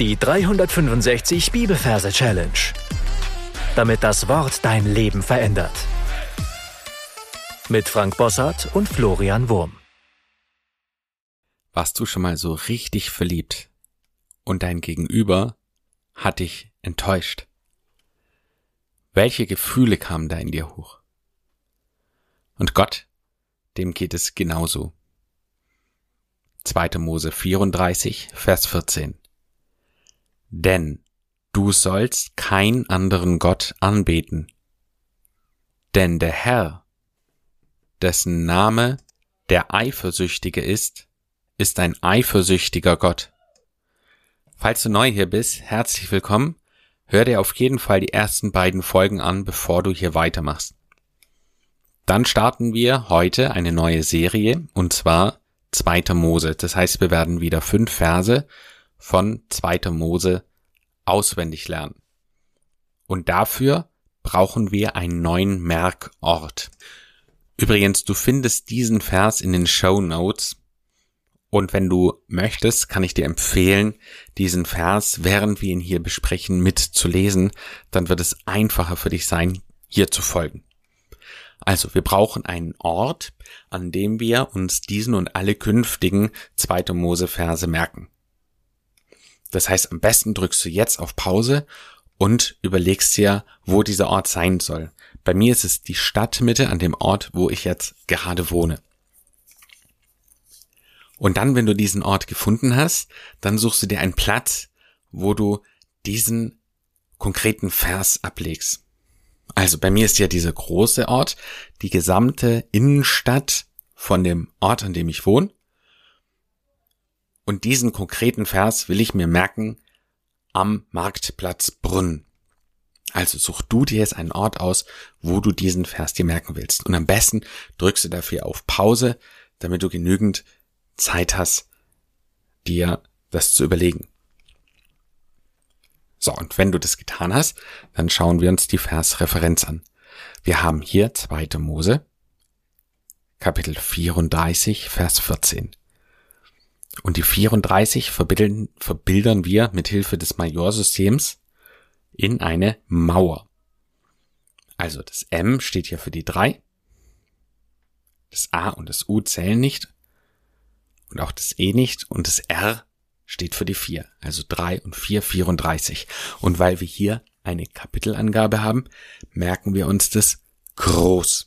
Die 365 Bibelverse Challenge. Damit das Wort dein Leben verändert. Mit Frank Bossart und Florian Wurm. Warst du schon mal so richtig verliebt und dein Gegenüber hat dich enttäuscht? Welche Gefühle kamen da in dir hoch? Und Gott, dem geht es genauso. 2. Mose 34, Vers 14. Denn du sollst kein anderen Gott anbeten. Denn der Herr, dessen Name der Eifersüchtige ist, ist ein eifersüchtiger Gott. Falls du neu hier bist, herzlich willkommen. Hör dir auf jeden Fall die ersten beiden Folgen an, bevor du hier weitermachst. Dann starten wir heute eine neue Serie, und zwar 2. Mose. Das heißt, wir werden wieder fünf Verse von 2. Mose auswendig lernen. Und dafür brauchen wir einen neuen Merkort. Übrigens, du findest diesen Vers in den Show Notes. Und wenn du möchtest, kann ich dir empfehlen, diesen Vers, während wir ihn hier besprechen, mitzulesen. Dann wird es einfacher für dich sein, hier zu folgen. Also, wir brauchen einen Ort, an dem wir uns diesen und alle künftigen 2. Mose Verse merken. Das heißt, am besten drückst du jetzt auf Pause und überlegst dir, wo dieser Ort sein soll. Bei mir ist es die Stadtmitte an dem Ort, wo ich jetzt gerade wohne. Und dann, wenn du diesen Ort gefunden hast, dann suchst du dir einen Platz, wo du diesen konkreten Vers ablegst. Also bei mir ist ja dieser große Ort, die gesamte Innenstadt von dem Ort, an dem ich wohne. Und diesen konkreten Vers will ich mir merken am Marktplatz Brunn. Also such du dir jetzt einen Ort aus, wo du diesen Vers dir merken willst. Und am besten drückst du dafür auf Pause, damit du genügend Zeit hast, dir das zu überlegen. So, und wenn du das getan hast, dann schauen wir uns die Versreferenz an. Wir haben hier 2. Mose, Kapitel 34, Vers 14. Und die 34 verbildern, verbildern wir mit Hilfe des Majorsystems in eine Mauer. Also das M steht hier für die 3. Das A und das U zählen nicht. Und auch das E nicht. Und das R steht für die 4. Also 3 und 4, 34. Und weil wir hier eine Kapitelangabe haben, merken wir uns das groß.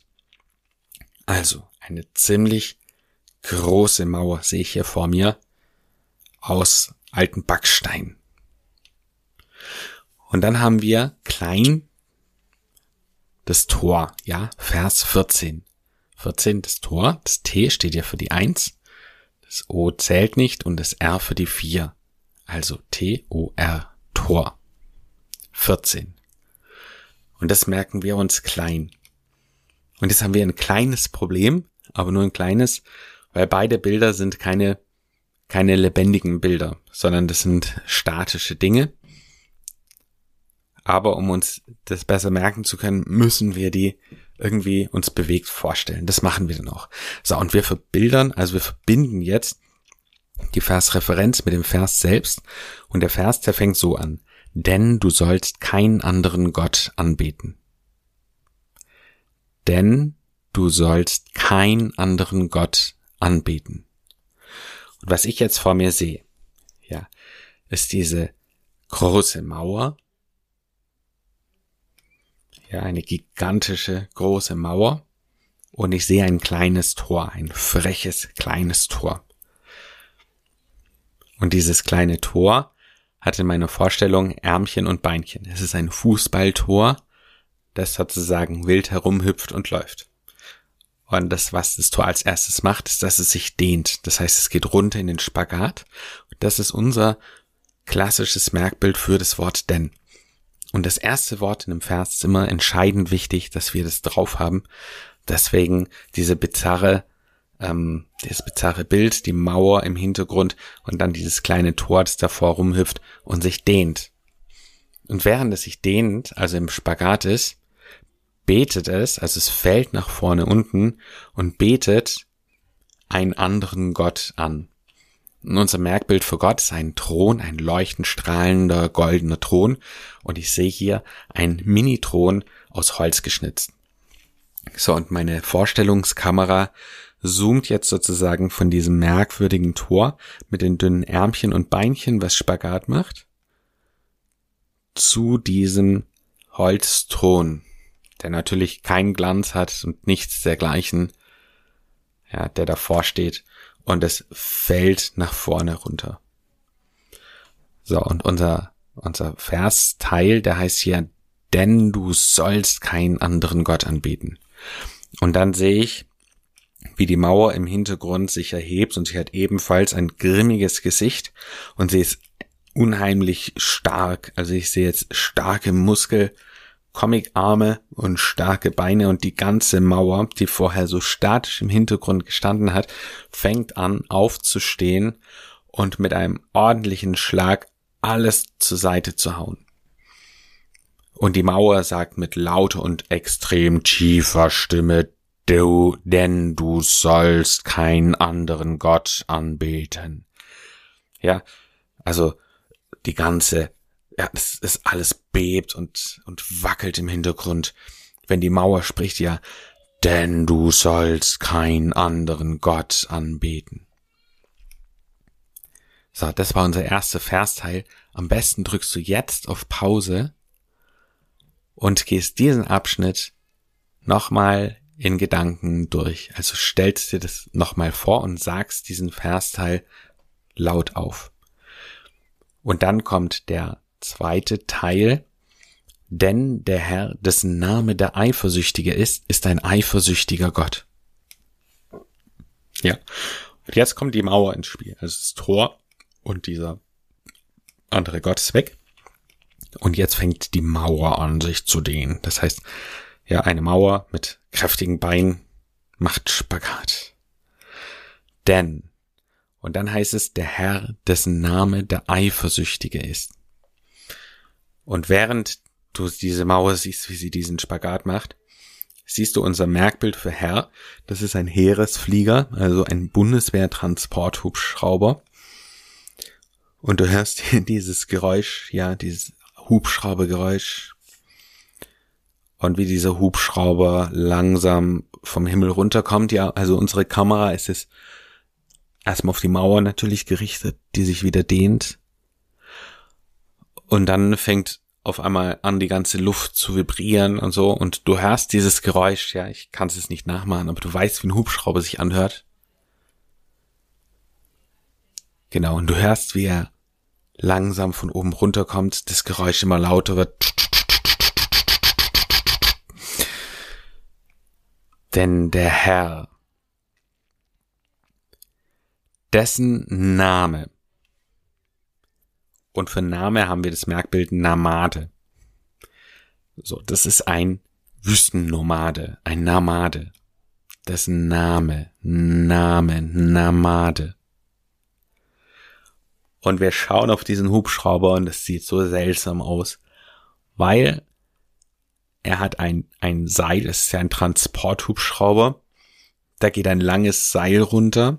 Also eine ziemlich große Mauer sehe ich hier vor mir aus alten Backstein. Und dann haben wir klein das Tor, ja, Vers 14. 14 das Tor, das T steht ja für die 1, das O zählt nicht und das R für die 4. Also T-O-R, Tor. 14. Und das merken wir uns klein. Und jetzt haben wir ein kleines Problem, aber nur ein kleines, weil beide Bilder sind keine, keine lebendigen Bilder, sondern das sind statische Dinge. Aber um uns das besser merken zu können, müssen wir die irgendwie uns bewegt vorstellen. Das machen wir dann auch. So, und wir verbildern, also wir verbinden jetzt die Versreferenz mit dem Vers selbst. Und der Vers, der fängt so an. Denn du sollst keinen anderen Gott anbeten. Denn du sollst keinen anderen Gott anbeten. Und was ich jetzt vor mir sehe, ja, ist diese große Mauer, ja, eine gigantische große Mauer, und ich sehe ein kleines Tor, ein freches kleines Tor. Und dieses kleine Tor hat in meiner Vorstellung Ärmchen und Beinchen. Es ist ein Fußballtor, das sozusagen wild herumhüpft und läuft. Und das, was das Tor als erstes macht, ist, dass es sich dehnt. Das heißt, es geht runter in den Spagat. Das ist unser klassisches Merkbild für das Wort denn. Und das erste Wort in dem Vers ist immer entscheidend wichtig, dass wir das drauf haben. Deswegen diese bizarre, ähm, das bizarre Bild, die Mauer im Hintergrund und dann dieses kleine Tor, das davor rumhüpft und sich dehnt. Und während es sich dehnt, also im Spagat ist, betet es, also es fällt nach vorne unten und betet einen anderen Gott an. Und unser Merkbild für Gott ist ein Thron, ein leuchtend strahlender goldener Thron. Und ich sehe hier einen Mini-Thron aus Holz geschnitzt. So, und meine Vorstellungskamera zoomt jetzt sozusagen von diesem merkwürdigen Tor mit den dünnen Ärmchen und Beinchen, was Spagat macht, zu diesem Holzthron, der natürlich keinen Glanz hat und nichts dergleichen, ja, der davor steht und es fällt nach vorne runter. So, und unser, unser Versteil, der heißt hier, denn du sollst keinen anderen Gott anbeten. Und dann sehe ich, wie die Mauer im Hintergrund sich erhebt und sie hat ebenfalls ein grimmiges Gesicht und sie ist unheimlich stark. Also ich sehe jetzt starke Muskel, Comicarme und starke Beine und die ganze Mauer, die vorher so statisch im Hintergrund gestanden hat, fängt an aufzustehen und mit einem ordentlichen Schlag alles zur Seite zu hauen. Und die Mauer sagt mit lauter und extrem tiefer Stimme, du, denn du sollst keinen anderen Gott anbeten. Ja, also die ganze, ja, es ist alles bebt und, und wackelt im Hintergrund, wenn die Mauer spricht ja, denn du sollst keinen anderen Gott anbeten. So, das war unser erster Versteil. Am besten drückst du jetzt auf Pause und gehst diesen Abschnitt nochmal in Gedanken durch. Also stellst dir das nochmal vor und sagst diesen Versteil laut auf. Und dann kommt der zweite Teil, denn der Herr, dessen Name der Eifersüchtige ist, ist ein eifersüchtiger Gott. Ja. Und jetzt kommt die Mauer ins Spiel. Also das Tor und dieser andere Gott ist weg. Und jetzt fängt die Mauer an, sich zu dehnen. Das heißt, ja, eine Mauer mit kräftigen Beinen macht Spagat. Denn, und dann heißt es, der Herr, dessen Name der Eifersüchtige ist. Und während du diese Mauer siehst, wie sie diesen Spagat macht, siehst du unser Merkbild für Herr. Das ist ein Heeresflieger, also ein Bundeswehr-Transporthubschrauber. Und du hörst dieses Geräusch, ja, dieses Hubschraubergeräusch und wie dieser Hubschrauber langsam vom Himmel runterkommt. Ja, also unsere Kamera ist es erstmal auf die Mauer natürlich gerichtet, die sich wieder dehnt. Und dann fängt auf einmal an, die ganze Luft zu vibrieren und so. Und du hörst dieses Geräusch, ja, ich kann es nicht nachmachen, aber du weißt, wie ein Hubschrauber sich anhört. Genau, und du hörst, wie er langsam von oben runterkommt, das Geräusch immer lauter wird. Denn der Herr, dessen Name, und für Name haben wir das Merkbild Namade. So, das ist ein Wüstennomade, ein Namade. Dessen Name, Name, Namade. Und wir schauen auf diesen Hubschrauber und es sieht so seltsam aus, weil er hat ein, ein Seil, es ist ja ein Transporthubschrauber. Da geht ein langes Seil runter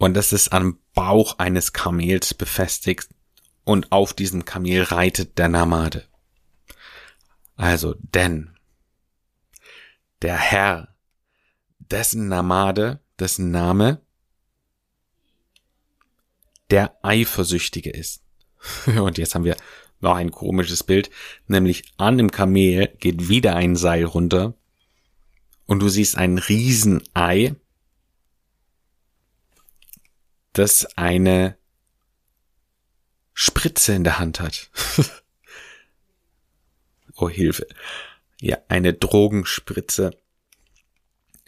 und das ist am Bauch eines Kamels befestigt und auf diesem Kamel reitet der Namade. Also, denn der Herr, dessen Namade, dessen Name der Eifersüchtige ist. Und jetzt haben wir noch ein komisches Bild, nämlich an dem Kamel geht wieder ein Seil runter und du siehst ein Riesenei, das eine Spritze in der Hand hat. oh Hilfe. Ja, eine Drogenspritze.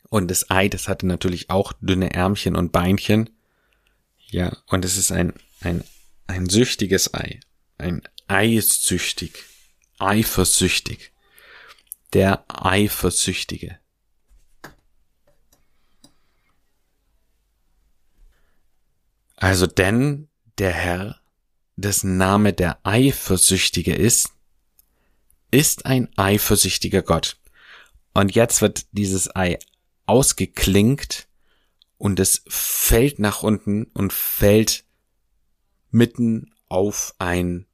Und das Ei, das hatte natürlich auch dünne Ärmchen und Beinchen. Ja, und es ist ein, ein, ein süchtiges Ei. Ein Ei ist süchtig. Eifersüchtig. Der Eifersüchtige. Also denn der Herr, dessen Name der Eifersüchtige ist, ist ein eifersüchtiger Gott. Und jetzt wird dieses Ei ausgeklinkt und es fällt nach unten und fällt mitten auf einen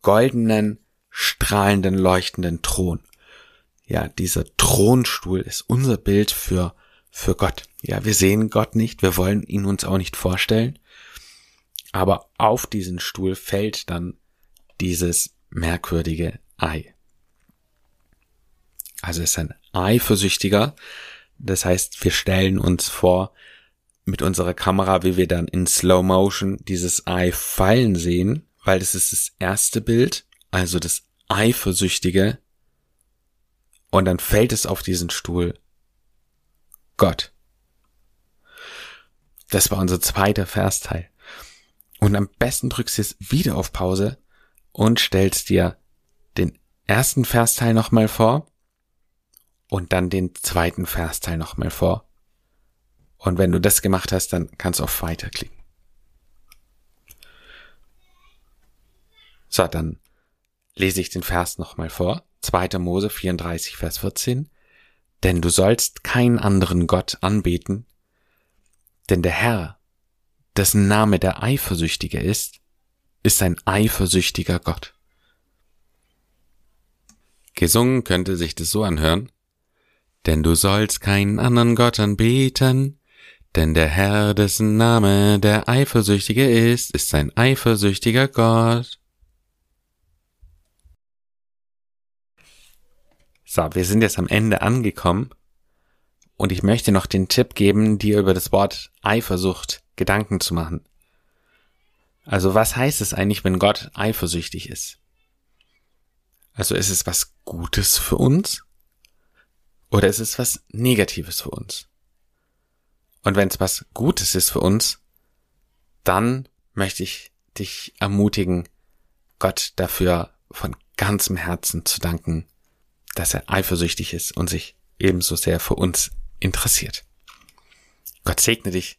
goldenen, strahlenden, leuchtenden Thron. Ja, dieser Thronstuhl ist unser Bild für, für Gott. Ja, wir sehen Gott nicht, wir wollen ihn uns auch nicht vorstellen. Aber auf diesen Stuhl fällt dann dieses merkwürdige Ei. Also es ist ein Eifersüchtiger. Das heißt, wir stellen uns vor, mit unserer Kamera, wie wir dann in Slow Motion dieses Ei fallen sehen, weil das ist das erste Bild, also das Eifersüchtige. Und dann fällt es auf diesen Stuhl. Gott. Das war unser zweiter Versteil. Und am besten drückst du es wieder auf Pause und stellst dir den ersten Versteil nochmal vor und dann den zweiten Versteil nochmal vor. Und wenn du das gemacht hast, dann kannst du auf Weiter klicken. So, dann lese ich den Vers nochmal vor. 2. Mose 34, Vers 14. Denn du sollst keinen anderen Gott anbeten, denn der Herr, dessen Name der Eifersüchtige ist, ist ein eifersüchtiger Gott. Gesungen könnte sich das so anhören. Denn du sollst keinen anderen Gott anbeten, denn der Herr, dessen Name der Eifersüchtige ist, ist ein eifersüchtiger Gott. So, wir sind jetzt am Ende angekommen und ich möchte noch den Tipp geben, dir über das Wort Eifersucht Gedanken zu machen. Also was heißt es eigentlich, wenn Gott eifersüchtig ist? Also ist es was Gutes für uns? Oder ist es was Negatives für uns? Und wenn es was Gutes ist für uns, dann möchte ich dich ermutigen, Gott dafür von ganzem Herzen zu danken, dass er eifersüchtig ist und sich ebenso sehr für uns interessiert. Gott segne dich.